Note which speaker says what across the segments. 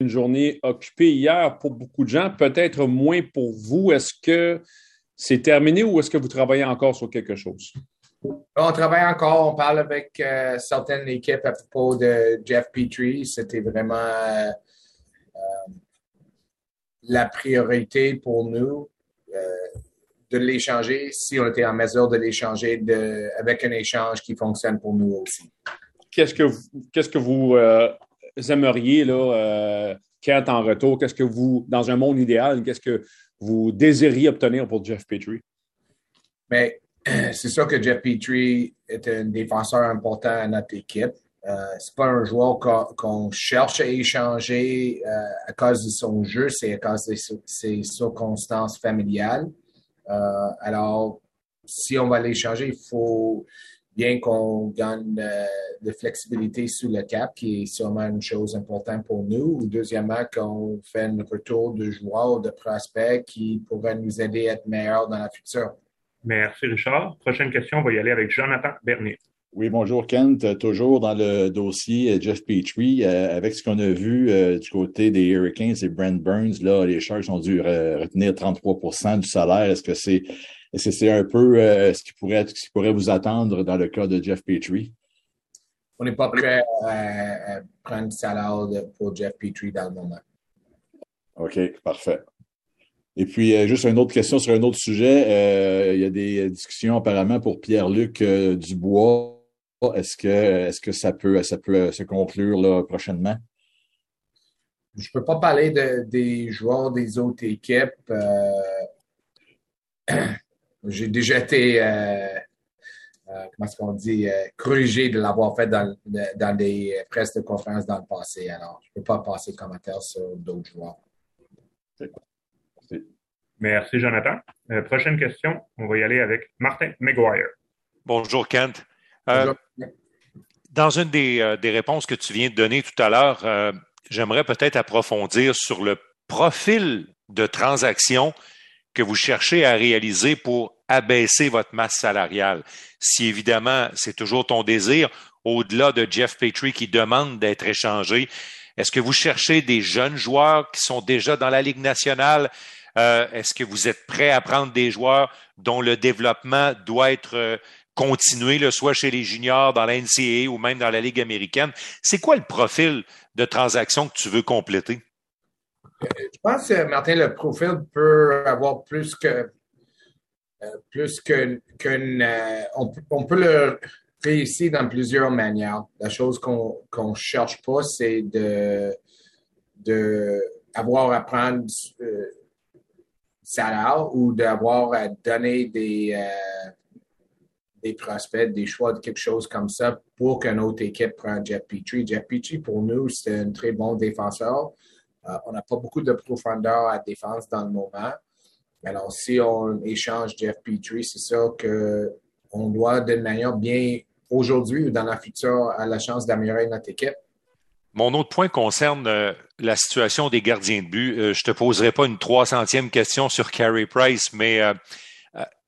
Speaker 1: une journée occupée hier pour beaucoup de gens, peut-être moins pour vous. Est-ce que c'est terminé ou est-ce que vous travaillez encore sur quelque chose?
Speaker 2: On travaille encore, on parle avec euh, certaines équipes à propos de Jeff Petrie. C'était vraiment euh, euh, la priorité pour nous de l'échanger si on était en mesure de l'échanger avec un échange qui fonctionne pour nous aussi.
Speaker 1: Qu'est-ce que vous, qu'est-ce que vous aimeriez, là, Kent, en retour? Qu'est-ce que vous, dans un monde idéal, qu'est-ce que vous désiriez obtenir pour Jeff Petrie?
Speaker 2: Mais c'est sûr que Jeff Petrie est un défenseur important à notre équipe. Euh, c'est pas un joueur qu'on cherche à échanger euh, à cause de son jeu, c'est à cause de ses circonstances familiales. Euh, alors, si on va l'échanger, il faut bien qu'on gagne euh, de flexibilité sous le cap, qui est sûrement une chose importante pour nous. Ou deuxièmement, qu'on fait un retour de joueurs ou de prospects qui pourraient nous aider à être meilleurs dans la future.
Speaker 3: Merci, Richard. Prochaine question, on va y aller avec Jonathan Bernier.
Speaker 4: Oui, bonjour Kent. Toujours dans le dossier euh, Jeff Petrie, euh, avec ce qu'on a vu euh, du côté des Hurricanes et Brent Burns, là, les Sharks ont dû retenir 33% du salaire. Est-ce que c'est est-ce que c'est un peu ce, qui pourrait, ce qui pourrait vous attendre dans le cas de Jeff Petrie?
Speaker 2: On n'est pas prêt à, prendre du salaire pour Jeff Petrie dans le moment.
Speaker 4: OK, parfait. Et puis, euh, juste une autre question sur un autre sujet. Euh, il y a des discussions apparemment pour Pierre-Luc euh, Dubois. Est-ce que, est que ça peut, ça peut se conclure là, prochainement?
Speaker 2: Je ne peux pas parler des joueurs des autres équipes. J'ai déjà été, comment est-ce qu'on dit, corrigé de l'avoir fait dans, dans des presses de conférence dans le passé. Alors, je ne peux pas passer commentaire sur d'autres joueurs.
Speaker 3: Merci, Jonathan. Euh, prochaine question, on va y aller avec Martin McGuire.
Speaker 5: Bonjour, Kent. Euh, dans une euh, des, réponses que tu viens de donner tout à l'heure, j'aimerais peut-être approfondir sur le profil de transaction que vous cherchez à réaliser pour abaisser votre masse salariale. Si évidemment c'est toujours ton désir, au-delà de Jeff Petrie qui demande d'être échangé, est-ce que vous cherchez des jeunes joueurs qui sont déjà dans la Ligue nationale? Euh, est-ce que vous êtes prêt à prendre des joueurs dont le développement doit être euh, continué, soit chez les juniors, dans la NCAA ou même dans la Ligue américaine? C'est quoi le profil de transaction que tu veux compléter?
Speaker 2: Euh, je pense, Martin, le profil peut avoir plus que plus qu'une. on, peut le réussir dans plusieurs manières. La chose qu'on ne cherche pas, c'est de, de avoir à prendre salaire ou d'avoir à donner des, euh, des prospects, des choix de quelque chose comme ça pour qu'une autre équipe prenne Jeff Petrie. Jeff Petrie, pour nous, c'est un très bon défenseur. Euh, on n'a pas beaucoup de profondeur à défense dans le moment. Alors, si on échange Jeff Petrie, c'est sûr qu'on doit, d'une manière bien aujourd'hui ou dans la future, à la chance d'améliorer notre équipe.
Speaker 5: Mon autre point concerne euh, la situation des gardiens de but. Euh, je te poserai pas une 300e question sur Carey Price, mais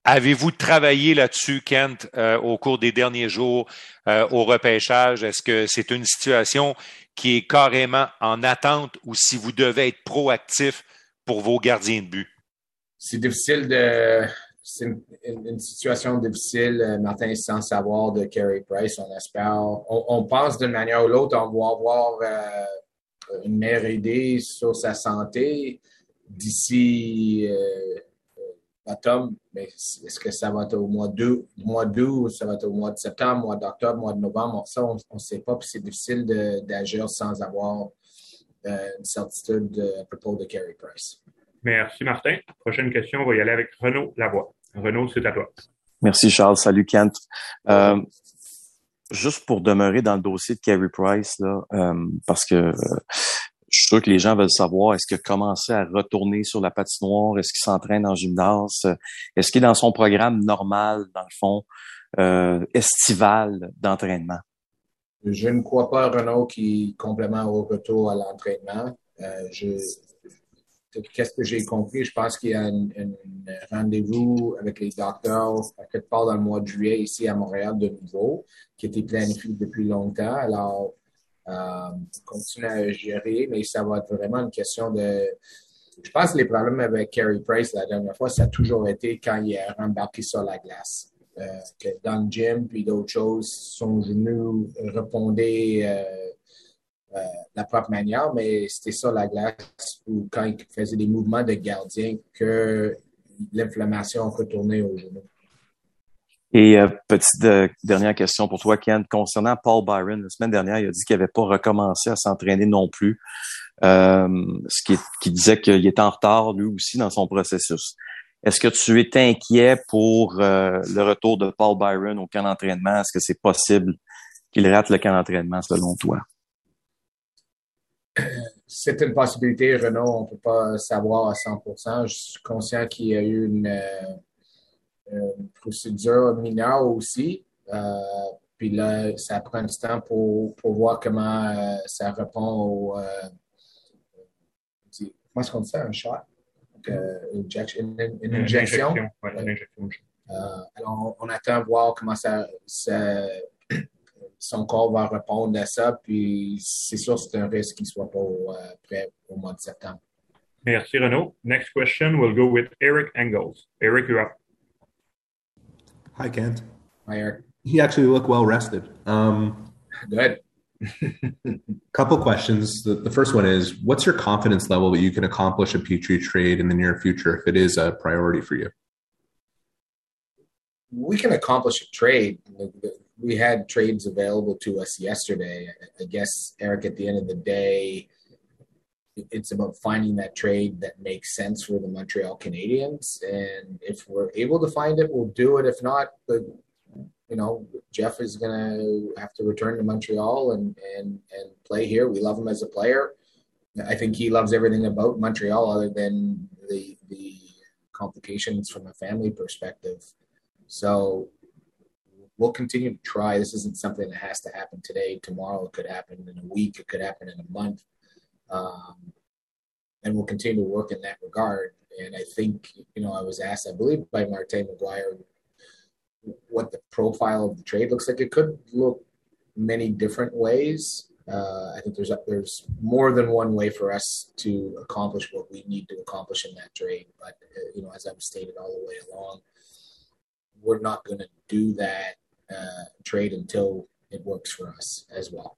Speaker 5: avez-vous travaillé là-dessus, Kent, au cours des derniers jours au repêchage? Est-ce que c'est une situation qui est carrément en attente ou si vous devez être proactif pour vos gardiens de but?
Speaker 2: C'est difficile de, c'est une, situation difficile, euh, Martin, sans savoir de Carey Price. On espère, on, pense d'une manière ou l'autre, on va avoir euh, une meilleure idée sur sa santé d'ici euh, automne. Mais est-ce que ça va être au mois d'août, mois d'août, ça va être au mois de septembre, mois d'octobre, mois de novembre? Ça, on ne sait pas. Puis c'est difficile d'agir sans avoir une certitude à propos de Carey Price.
Speaker 3: Merci, Martin. Prochaine question, on va y aller avec Renaud Lavoie. Renaud, c'est à toi.
Speaker 6: Merci, Charles. Salut, Kent. Euh, juste pour demeurer dans le dossier de Carey Price, là, euh, parce que euh, je suis sûr que les gens veulent savoir, est-ce qu'il a commencé à retourner sur la patinoire? Est-ce qu'il s'entraîne en gymnase? Est-ce qu'il est dans son programme normal, dans le fond, estival d'entraînement?
Speaker 2: Je ne crois pas, Renaud, qui complément au retour à l'entraînement. je qu'est-ce que j'ai compris, je pense qu'il y a un, rendez-vous avec les docteurs à quelque part dans le mois de juillet ici à Montréal de nouveau, qui été planifié depuis longtemps. Alors, euh, continuer à gérer, mais ça va être vraiment une question de. Je pense que les problèmes avec Carey Price la dernière fois, ça a toujours été quand il a rembarqué sur la glace. Euh, que dans le gym, puis d'autres choses, son genou répondait euh, de la propre manière, mais c'était ça la glace ou quand il faisait des mouvements de gardien que l'inflammation retournait au genou.
Speaker 6: Et euh, petite euh, dernière question pour toi, Ken, concernant Paul Byron. La semaine dernière, il a dit qu'il n'avait pas recommencé à s'entraîner non plus, euh, ce qui, qui disait qu'il était en retard lui aussi dans son processus. Est-ce que tu es inquiet pour le retour de Paul Byron au camp d'entraînement? Est-ce que c'est possible qu'il rate le camp d'entraînement selon toi?
Speaker 2: C'est une possibilité, Renaud. On ne peut pas savoir à 100% Je suis conscient qu'il y a eu une une procédure mineure aussi. Euh, puis là, ça prend du temps pour, pour voir comment euh, ça répond au. Euh, comment est-ce qu'on dit ça, un shot? une, injection. Une injection alors, on, attend voir comment ça, son corps va répondre à ça. Puis c'est sûr c'est un risque qu'il ne soit pas prêt au mois de septembre.
Speaker 3: Merci, Renaud. Next question will go with Eric Engels. Eric, you're up.
Speaker 7: Hi, Kent.
Speaker 2: Hi, Eric.
Speaker 7: He actually looked well rested. Um,
Speaker 2: Good.
Speaker 7: couple questions. The, the, first one is, what's your confidence level that you can accomplish a Petri trade in the near future if it is a priority for you?
Speaker 2: We can accomplish a trade. We had trades available to us yesterday. I guess, Eric, at the end of the day, it's about finding that trade that makes sense for the Montreal Canadiens. And if we're able to find it, we'll do it. If not, the, you know, Jeff is going to have to return to Montreal and, and, and play here. We love him as a player. I think he loves everything about Montreal other than the, the complications from a family perspective. So we'll continue to try. This isn't something that has to happen today, tomorrow. It could happen in a week. It could happen in a month um, and we'll continue to work in that regard. And I think, you know, I was asked, I believe, by Martin McGuire, what the profile of the trade looks like. It could look many different ways. Uh, I think there's there's more than one way for us to accomplish what we need to accomplish in that trade. But uh, you know, as I've stated all the way along, we're not going to do that uh, trade until it works for us as well.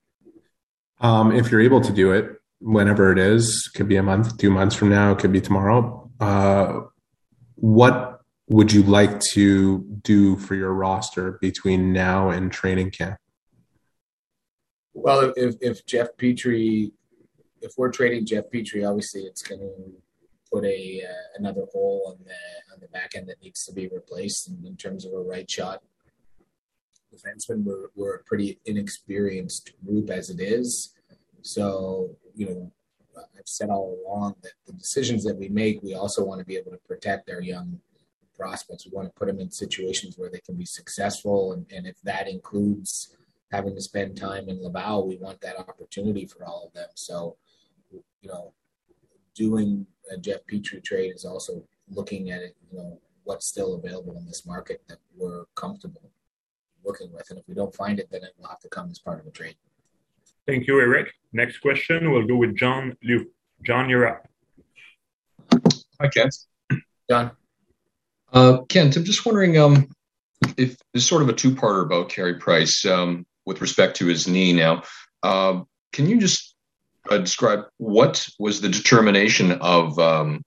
Speaker 7: Um, if you're able to do it, whenever it is, could be a month, two months from now, it could be tomorrow. Uh, what would you like to do for your roster between now and training camp?
Speaker 2: Well, if, if Jeff Petrie, if we're trading Jeff Petrie, obviously it's going to put a uh, another hole on the on the back end that needs to be replaced in, in terms of a right shot defenseman. We're, we're a pretty inexperienced group as it is. So, you know, I've said all along that the decisions that we make, we also want to be able to protect our young prospects. We want to put them in situations where they can be successful. And, and if that includes having to spend time in Laval, we want that opportunity for all of them. So, you know, doing a Jeff Petrie trade is also looking at it, you know, what's still available in this market that we're comfortable working with. And if we don't find it, then it will have to come as part of a trade.
Speaker 3: Thank you, Eric. Next question, we'll go with John Liu. John, you're up.
Speaker 8: Hi, Kent.
Speaker 2: John.
Speaker 8: Uh, Kent, I'm just wondering um, if it's sort of a two-parter about Carey Price um, with respect to his knee. Now, uh, can you just uh, describe what was the determination of um,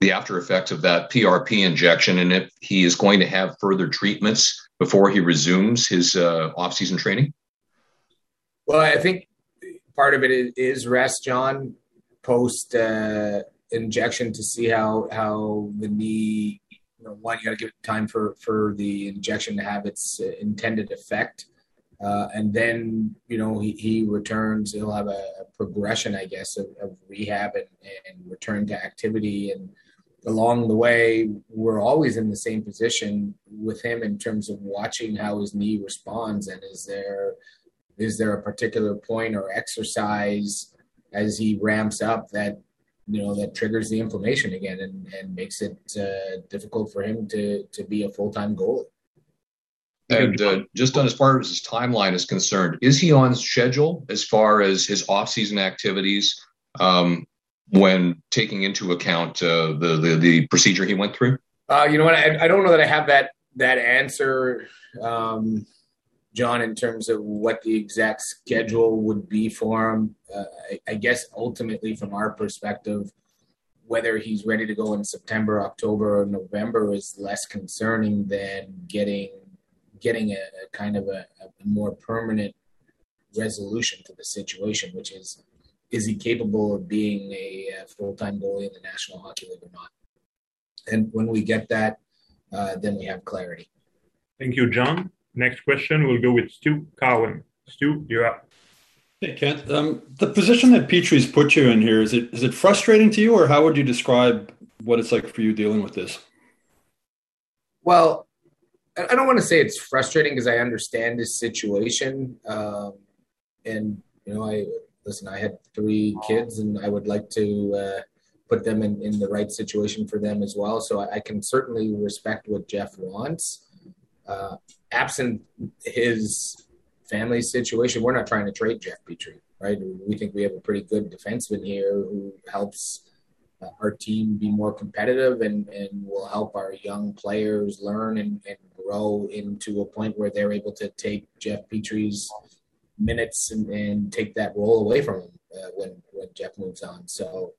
Speaker 8: the after effects of that PRP injection, and if he is going to have further treatments before he resumes his uh, off-season training?
Speaker 2: Well, I think part of it is rest, John, post uh, injection to see how how the knee. You know, one, you got to give it time for for the injection to have its uh, intended effect, uh, and then you know he, he returns. He'll have a, a progression, I guess, of, of rehab and, and return to activity and along the way, we're always in the same position with him in terms of watching how his knee responds and is there is there a particular point or exercise as he ramps up that you know that triggers the inflammation again and, and makes it uh, difficult for him to to be a full time goalie?
Speaker 8: And uh, just on as far as his timeline is concerned, is he on schedule as far as his off-season activities um, when taking into account uh, the, the, the procedure he went through?
Speaker 2: Uh, you know what? I, I, don't know that I have that that answer, um, John, in terms of what the exact schedule would be for him. Uh, I, I guess ultimately, from our perspective, whether he's ready to go in September, October, or November is less concerning than getting getting a, a kind of a, a, more permanent resolution to the situation, which is is he capable of being a, full time goalie in the National Hockey League or not? And when we get that, uh, then we have clarity.
Speaker 3: Thank you, John. Next question will go with Stu Cowan. Stu, you're up.
Speaker 9: Hey, Kent. Um, the position that Petrie's put you in here is it is it frustrating to you, or how would you describe what it's like for you dealing with this?
Speaker 2: Well, I don't want to say it's frustrating because I understand this situation, um, and you know, I listen. I had three kids, and I would like to uh, put them in, in the right situation for them as well. So I, I can certainly respect what Jeff wants. Uh, absent his family situation, we're not trying to trade Jeff Petrie, right? We think we have a pretty good defenseman here who helps uh, our team be more competitive and, and will help our young players learn and, and grow into a point where they're able to take Jeff Petrie's minutes and, and take that role away from him uh, when when Jeff moves on. So,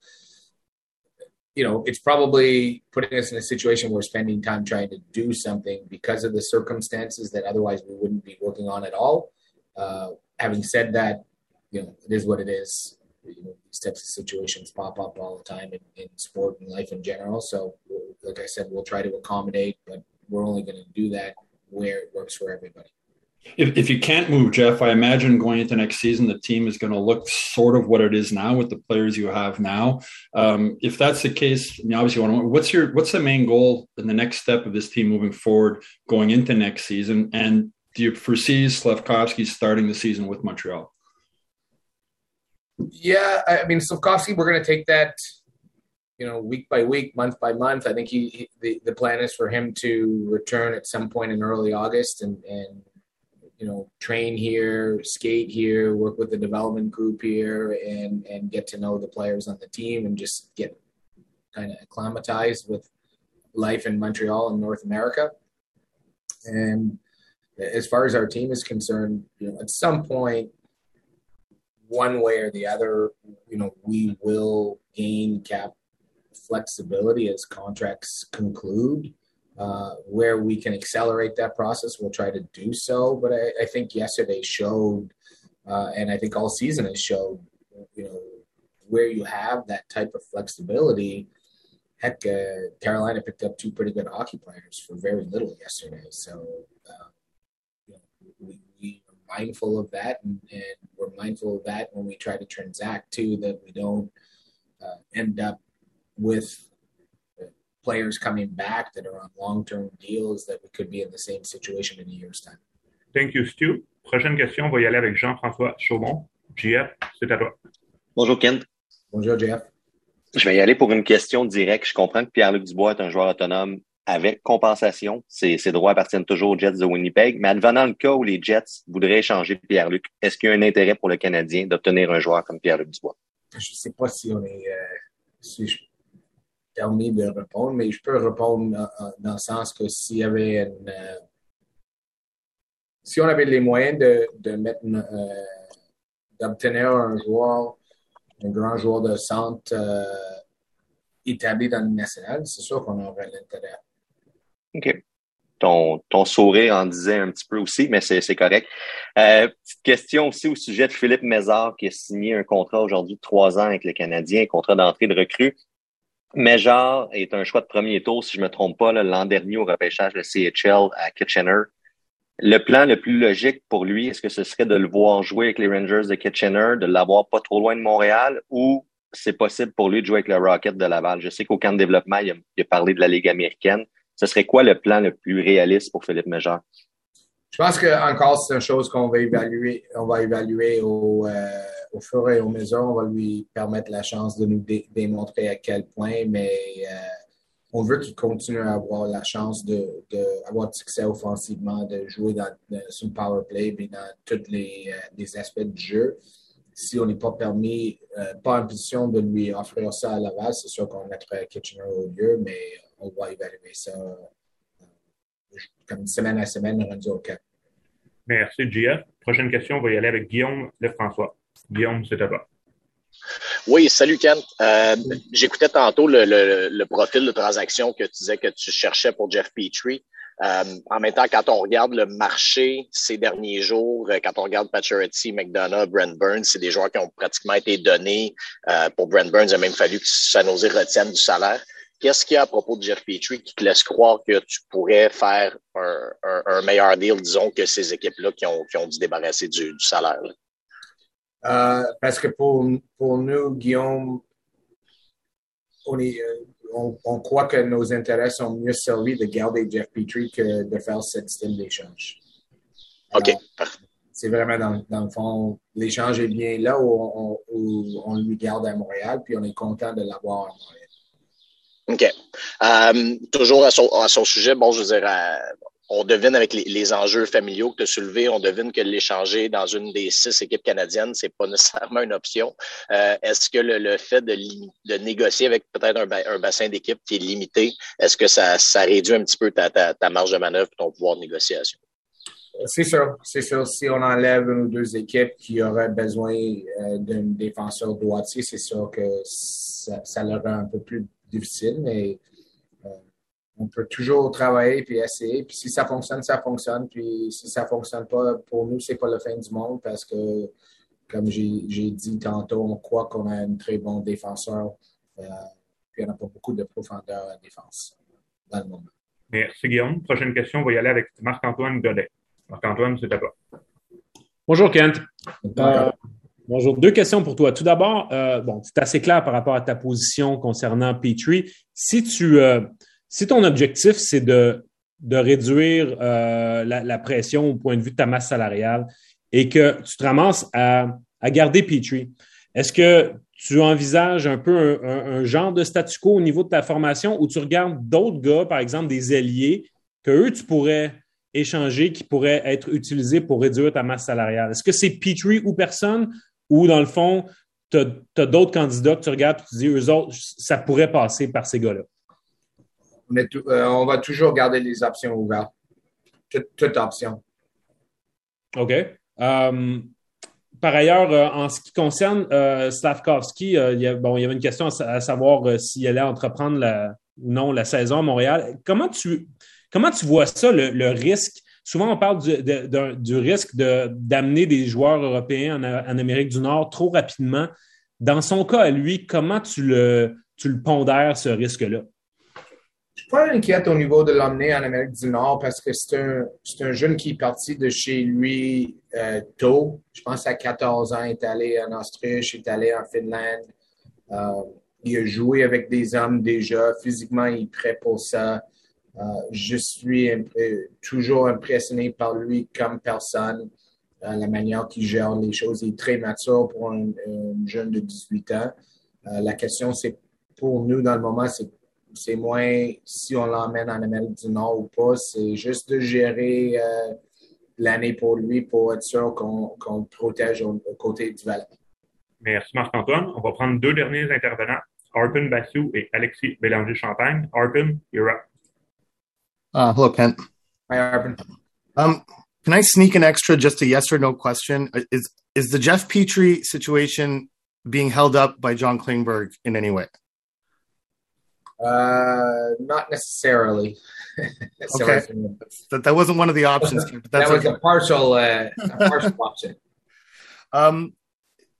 Speaker 2: you know, it's probably putting us in a situation where we're spending time trying to do something because of the circumstances that otherwise we wouldn't be working on at all. Uh, having said that, you know, it is what it is. You know, these types of situations pop up all the time in, in sport and life in general. So, like I said, we'll try to accommodate, but we're only going to do that where it works for everybody.
Speaker 9: If, if you can't move Jeff, I imagine going into next season, the team is going to look sort of what it is now with the players you have now. Um, if that's the case, I mean, obviously, want to, what's your what's the main goal in the next step of this team moving forward, going into next season? And do you foresee Slafkovsky starting the season with Montreal?
Speaker 2: Yeah, I mean, Slafkovsky, we're going to take that you know, week by week, month by month. I think he, he, the the plan is for him to return at some point in early August and and you know train here, skate here, work with the development group here, and and get to know the players on the team and just get kind of acclimatized with life in Montreal and North America. And as far as our team is concerned, you know, at some point, one way or the other, you know, we will gain cap flexibility as contracts conclude. Uh, where we can accelerate that process, we'll try to do so. But I, I think yesterday showed, uh, and I think all season has showed, you know, where you have that type of flexibility. Heck, uh, Carolina picked up two pretty good hockey players for very little yesterday. So, uh, you know, we, we are mindful of that, and, and, we're mindful of that when we try to transact too, that we don't uh, end up with players coming back that are on long-term deals that we could be in the same situation in a year's time.
Speaker 3: Thank you, Stu. Prochaine question, on va y aller avec Jean-François Chaumont. JF, c'est à toi.
Speaker 10: Bonjour, Kent.
Speaker 2: Bonjour, JF.
Speaker 10: Je vais y aller pour une question directe. Je comprends que Pierre-Luc Dubois est un joueur autonome avec compensation. Ses, ses, droits appartiennent toujours aux Jets de Winnipeg. Mais advenant le cas où les Jets voudraient échanger Pierre-Luc, est-ce qu'il y a un intérêt pour le Canadien d'obtenir un joueur comme Pierre-Luc Dubois?
Speaker 2: Je ne sais pas si on est... Euh, si je permis de répondre, mais je peux répondre dans, le sens que s'il y avait une, euh, si on avait les moyens de, mettre euh, d'obtenir un joueur, un grand joueur de centre euh, établi dans le national, c'est sûr qu'on aurait l'intérêt.
Speaker 10: OK. Ton, ton sourire en disait un petit peu aussi, mais c'est correct. petite question aussi au sujet de Philippe Mézard qui a signé un contrat aujourd'hui de trois ans avec les Canadiens, un contrat d'entrée de recrue. Major est un choix de premier tour, si je me trompe pas, l'an dernier au repêchage de CHL à Kitchener. Le plan le plus logique pour lui, est-ce que ce serait de le voir jouer avec les Rangers de Kitchener, de l'avoir pas trop loin de Montréal, ou c'est possible pour lui de jouer avec le Rocket de Laval? Je sais qu'au camp de développement, il a, parlé de la Ligue américaine. Ce serait quoi le plan le plus réaliste pour Philippe Major?
Speaker 2: Je pense que encore c'est une chose qu'on va évaluer, on va évaluer au, euh, au fur et à mesure, on va lui permettre la chance de nous démontrer à quel point, mais euh, on veut qu'il continue à avoir la chance d'avoir de, de succès offensivement, de jouer dans, sur le power play, et dans tous les, les, aspects du jeu. Si on n'est pas permis, pas en position de lui offrir ça à la base, c'est sûr qu'on mettrait Kitchener au lieu, mais on va évaluer ça comme semaine à semaine rendu au cap.
Speaker 3: Merci, Gia. Prochaine question, on va y aller avec Guillaume Lefrançois. Guillaume, c'est à toi.
Speaker 11: Oui, salut Ken. Euh, J'écoutais tantôt le, profil de transaction que tu disais que tu cherchais pour Jeff Petrie. Euh, en même temps, quand on regarde le marché ces derniers jours, euh, quand on regarde Pacioretty, McDonough, Brent Burns, c'est des joueurs qui ont pratiquement été donnés. Euh, pour Brent Burns, il a même fallu que San Jose retienne du salaire. Qu'est-ce qu'il y a à propos de Jeff Petrie qui te laisse croire que tu pourrais faire un, meilleur deal, disons, que ces équipes-là qui ont, qui ont dû débarrasser du salaire?
Speaker 2: Euh, parce que pour, pour nous, Guillaume, on, est, euh, on, on, croit que nos intérêts sont mieux servis de garder Jeff Petrie que de faire cette style d'échange.
Speaker 11: OK.
Speaker 2: C'est vraiment dans, dans, le fond, l'échange est bien là où on, où on, lui garde à Montréal, puis on est content de l'avoir à Montréal.
Speaker 11: OK. Euh, toujours à son, à son, sujet, bon, je veux dire, euh, on devine avec les, enjeux familiaux que tu as soulevés, on devine que l'échanger dans une des six équipes canadiennes, c'est pas nécessairement une option. Euh, est-ce que le, fait de, négocier avec peut-être un, bassin d'équipe qui est limité, est-ce que ça, réduit un petit peu ta, marge de manœuvre ton pouvoir de négociation?
Speaker 2: C'est sûr, c'est sûr. Si on enlève une ou deux équipes qui auraient besoin euh, d'un défenseur droitier, c'est sûr que ça, ça leur rend un peu plus difficile, mais on peut toujours travailler puis essayer. Puis si ça fonctionne, ça fonctionne. Puis si ça fonctionne pas, pour nous, c'est pas la fin du monde parce que, comme j'ai dit tantôt, on croit qu'on a un très bon défenseur. Euh, puis on n'a pas beaucoup de profondeur à défense dans le monde.
Speaker 3: Merci Guillaume. Prochaine question, on va y aller avec Marc-Antoine Godet. Marc-Antoine, c'est à toi.
Speaker 1: Bonjour Kent. Euh, Bonjour. Deux questions pour toi. Tout d'abord, euh, bon, c'est assez clair par rapport à ta position concernant Petrie. Si tu, euh, si ton objectif c'est de, de réduire euh, la, pression au point de vue de ta masse salariale et que tu te ramasses à, à garder Petrie, est-ce que tu envisages un peu un, genre de statu quo au niveau de ta formation ou tu regardes d'autres gars, par exemple des alliés, que eux tu pourrais échanger, qui pourraient être utilisés pour réduire ta masse salariale? Est-ce que c'est Petrie ou personne? Ou dans le fond, tu as, d'autres candidats que tu regardes et tu dis, eux autres, ça pourrait passer par ces gars-là?
Speaker 2: On, euh, on, va toujours garder les options ouvertes. Toute, option.
Speaker 1: OK. Um, par ailleurs, euh, en ce qui concerne euh, Slavkovski, euh, il, y bon, il y avait une question à, savoir euh, s'il allait entreprendre la, ou non la saison à Montréal. Comment tu, comment tu vois ça, le, risque? Souvent on parle du, du risque d'amener des joueurs européens en, en, Amérique du Nord trop rapidement. Dans son cas à lui, comment tu le, tu le pondères, ce risque-là?
Speaker 2: Pas inquiète au niveau de l'emmener en Amérique du Nord parce que c'est un, un jeune qui est parti de chez lui euh, tôt. Je pense à 14 ans, il est allé en Autriche, il est allé en Finlande. Euh, il a joué avec des hommes déjà. Physiquement, il est prêt pour ça. Euh, je suis toujours impressionné par lui comme personne, la manière qu'il gère les choses. Il est très mature pour un, un jeune de 18 ans. La question, c'est pour nous, dans le moment, c'est moins si on l'emmène en Amérique du Nord ou pas. C'est juste de gérer l'année pour lui pour être sûr qu'on qu le protège au, au, côté du Valais.
Speaker 3: Merci Marc-Antoine. On va prendre deux derniers intervenants, Arpin Bassou et Alexis Bélanger-Champagne. Arpin, you're up.
Speaker 12: Uh, hello, Kent.
Speaker 2: Hi, Arvin.
Speaker 12: Um, can I sneak an extra, just a yes or no question? Is is the Jeff Petrie situation being held up by John Klingberg in any way?
Speaker 2: Uh, not necessarily.
Speaker 12: okay, that, that wasn't one of the options.
Speaker 2: that was okay. a partial, uh, a partial option.
Speaker 12: Um,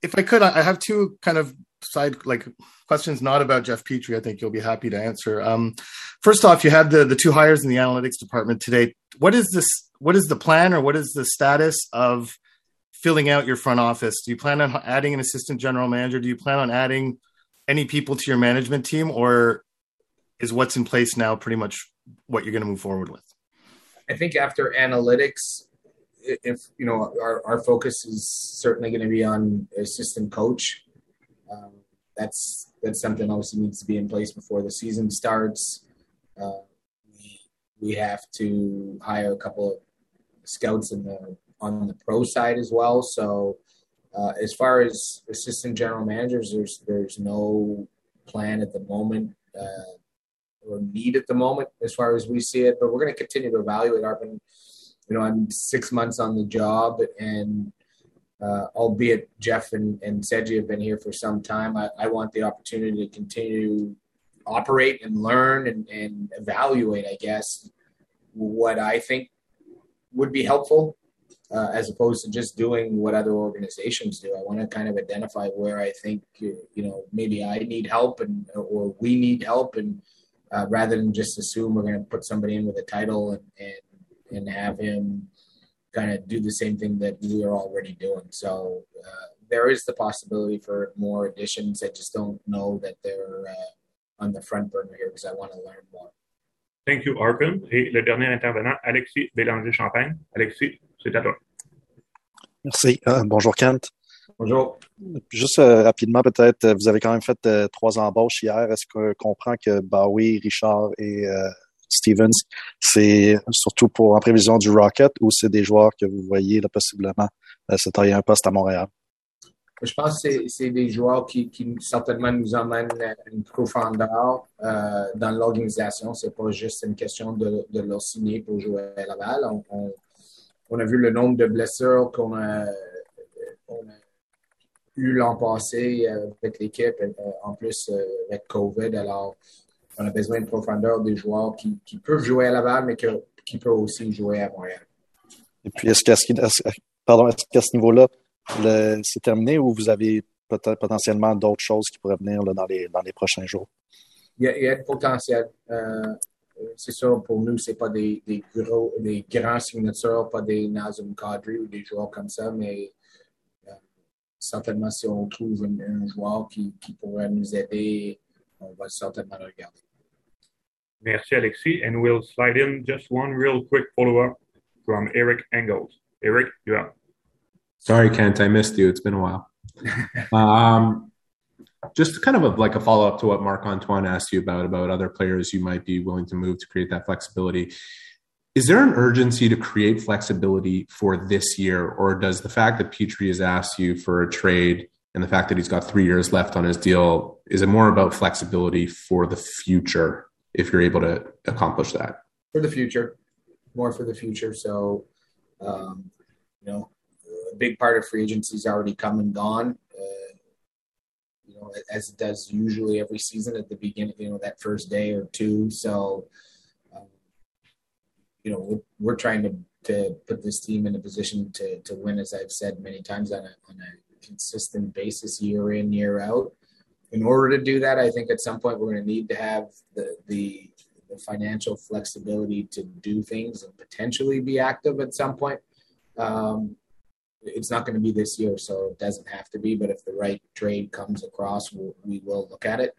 Speaker 12: if I could, I have two kind of side like questions not about Jeff Petrie. I think you'll be happy to answer. Um, first off, you had the the two hires in the analytics department today. What is this? What is the plan, or what is the status of filling out your front office? Do you plan on adding an assistant general manager? Do you plan on adding any people to your management team, or is what's in place now pretty much what you're going to move forward with?
Speaker 2: I think after analytics, if you know our, our focus is certainly going to be on assistant coach um, that's that's something obviously needs to be in place before the season starts. uh, we we have to hire a couple of scouts in the on the pro side as well. So uh, as far as assistant general managers, there's there's no plan at the moment uh, or need at the moment as far as we see it. But we're going to continue to evaluate. Arpin, you know, I'm six months on the job, and uh, albeit Jeff and, and Seji have been here for some time, I, I want the opportunity to continue operate and learn and, and evaluate, I guess, what I think would be helpful uh, as opposed to just doing what other organizations do. I want to kind of identify where I think you know maybe I need help and or we need help, and uh, rather than just assume we're going to put somebody in with a title and and, and have him kind of do the same thing that we are already doing. So uh, there is the possibility for more additions. I just don't know that they're uh, on the front burner here because I want to learn more.
Speaker 3: Thank you, Arpin. Et le dernier intervenant, Alexis Bélanger-Champagne. Alexis, c'est à toi.
Speaker 13: Merci. Euh, bonjour, Kent.
Speaker 2: Bonjour.
Speaker 13: Juste euh, rapidement, peut-être, vous avez quand même fait euh, trois embauches hier. Est-ce qu'on comprend que Bowie, Richard et euh, Stevens, c'est surtout pour en prévision du Rocket ou c'est des joueurs que vous voyez là, possiblement se tailler un poste à Montréal?
Speaker 2: Je pense que c'est des joueurs qui, qui, certainement nous emmènent une profondeur euh, dans l'organisation. C'est pas juste une question de, de leur signer pour jouer à Laval. On, on, on a vu le nombre de blessures qu'on a, on a eu l'an passé avec l'équipe, euh, en plus euh, avec COVID. Alors, on a besoin de profondeur des joueurs qui, qui peuvent jouer à Laval, mais que, qui peuvent aussi jouer à Montréal.
Speaker 13: Et puis, est-ce qu'à ce, ce niveau-là, c'est terminé ou vous avez peut-être potentiellement d'autres choses qui pourraient venir là, dans, les, dans les prochains jours?
Speaker 2: Il y a, il y a du potentiel. Euh, c'est sûr, pour nous, c'est pas des, des, gros, des grands signatures, pas des Nazem Kadri ou des joueurs comme ça, mais euh, certainement, si on trouve un, un joueur qui, qui, pourrait nous aider, on va certainement le regarder.
Speaker 3: Merci, Alexis. And we'll slide in just one real quick follow-up from Eric Engels. Eric, you have.
Speaker 7: Sorry, Kent, I missed you. It's been a while. um, just kind of a, like a follow up to what Marc Antoine asked you about about other players you might be willing to move to create that flexibility. Is there an urgency to create flexibility for this year, or does the fact that Petrie has asked you for a trade and the fact that he's got three years left on his deal is it more about flexibility for the future if you're able to accomplish that?
Speaker 2: For the future, more for the future. So, um, you know, a big part of free agency is already come and gone. Uh, you know, as it does usually every season at the beginning, you know, that first day or two. So, you know, we're, we're, trying to, to put this team in a position to, to win, as I've said many times, on a, on a consistent basis, year in, year out. In order to do that, I think at some point we're going to need to have the, the, the financial flexibility to do things and potentially be active at some point. Um, it's not going to be this year, so it doesn't have to be. But if the right trade comes across, we'll, we will look at it.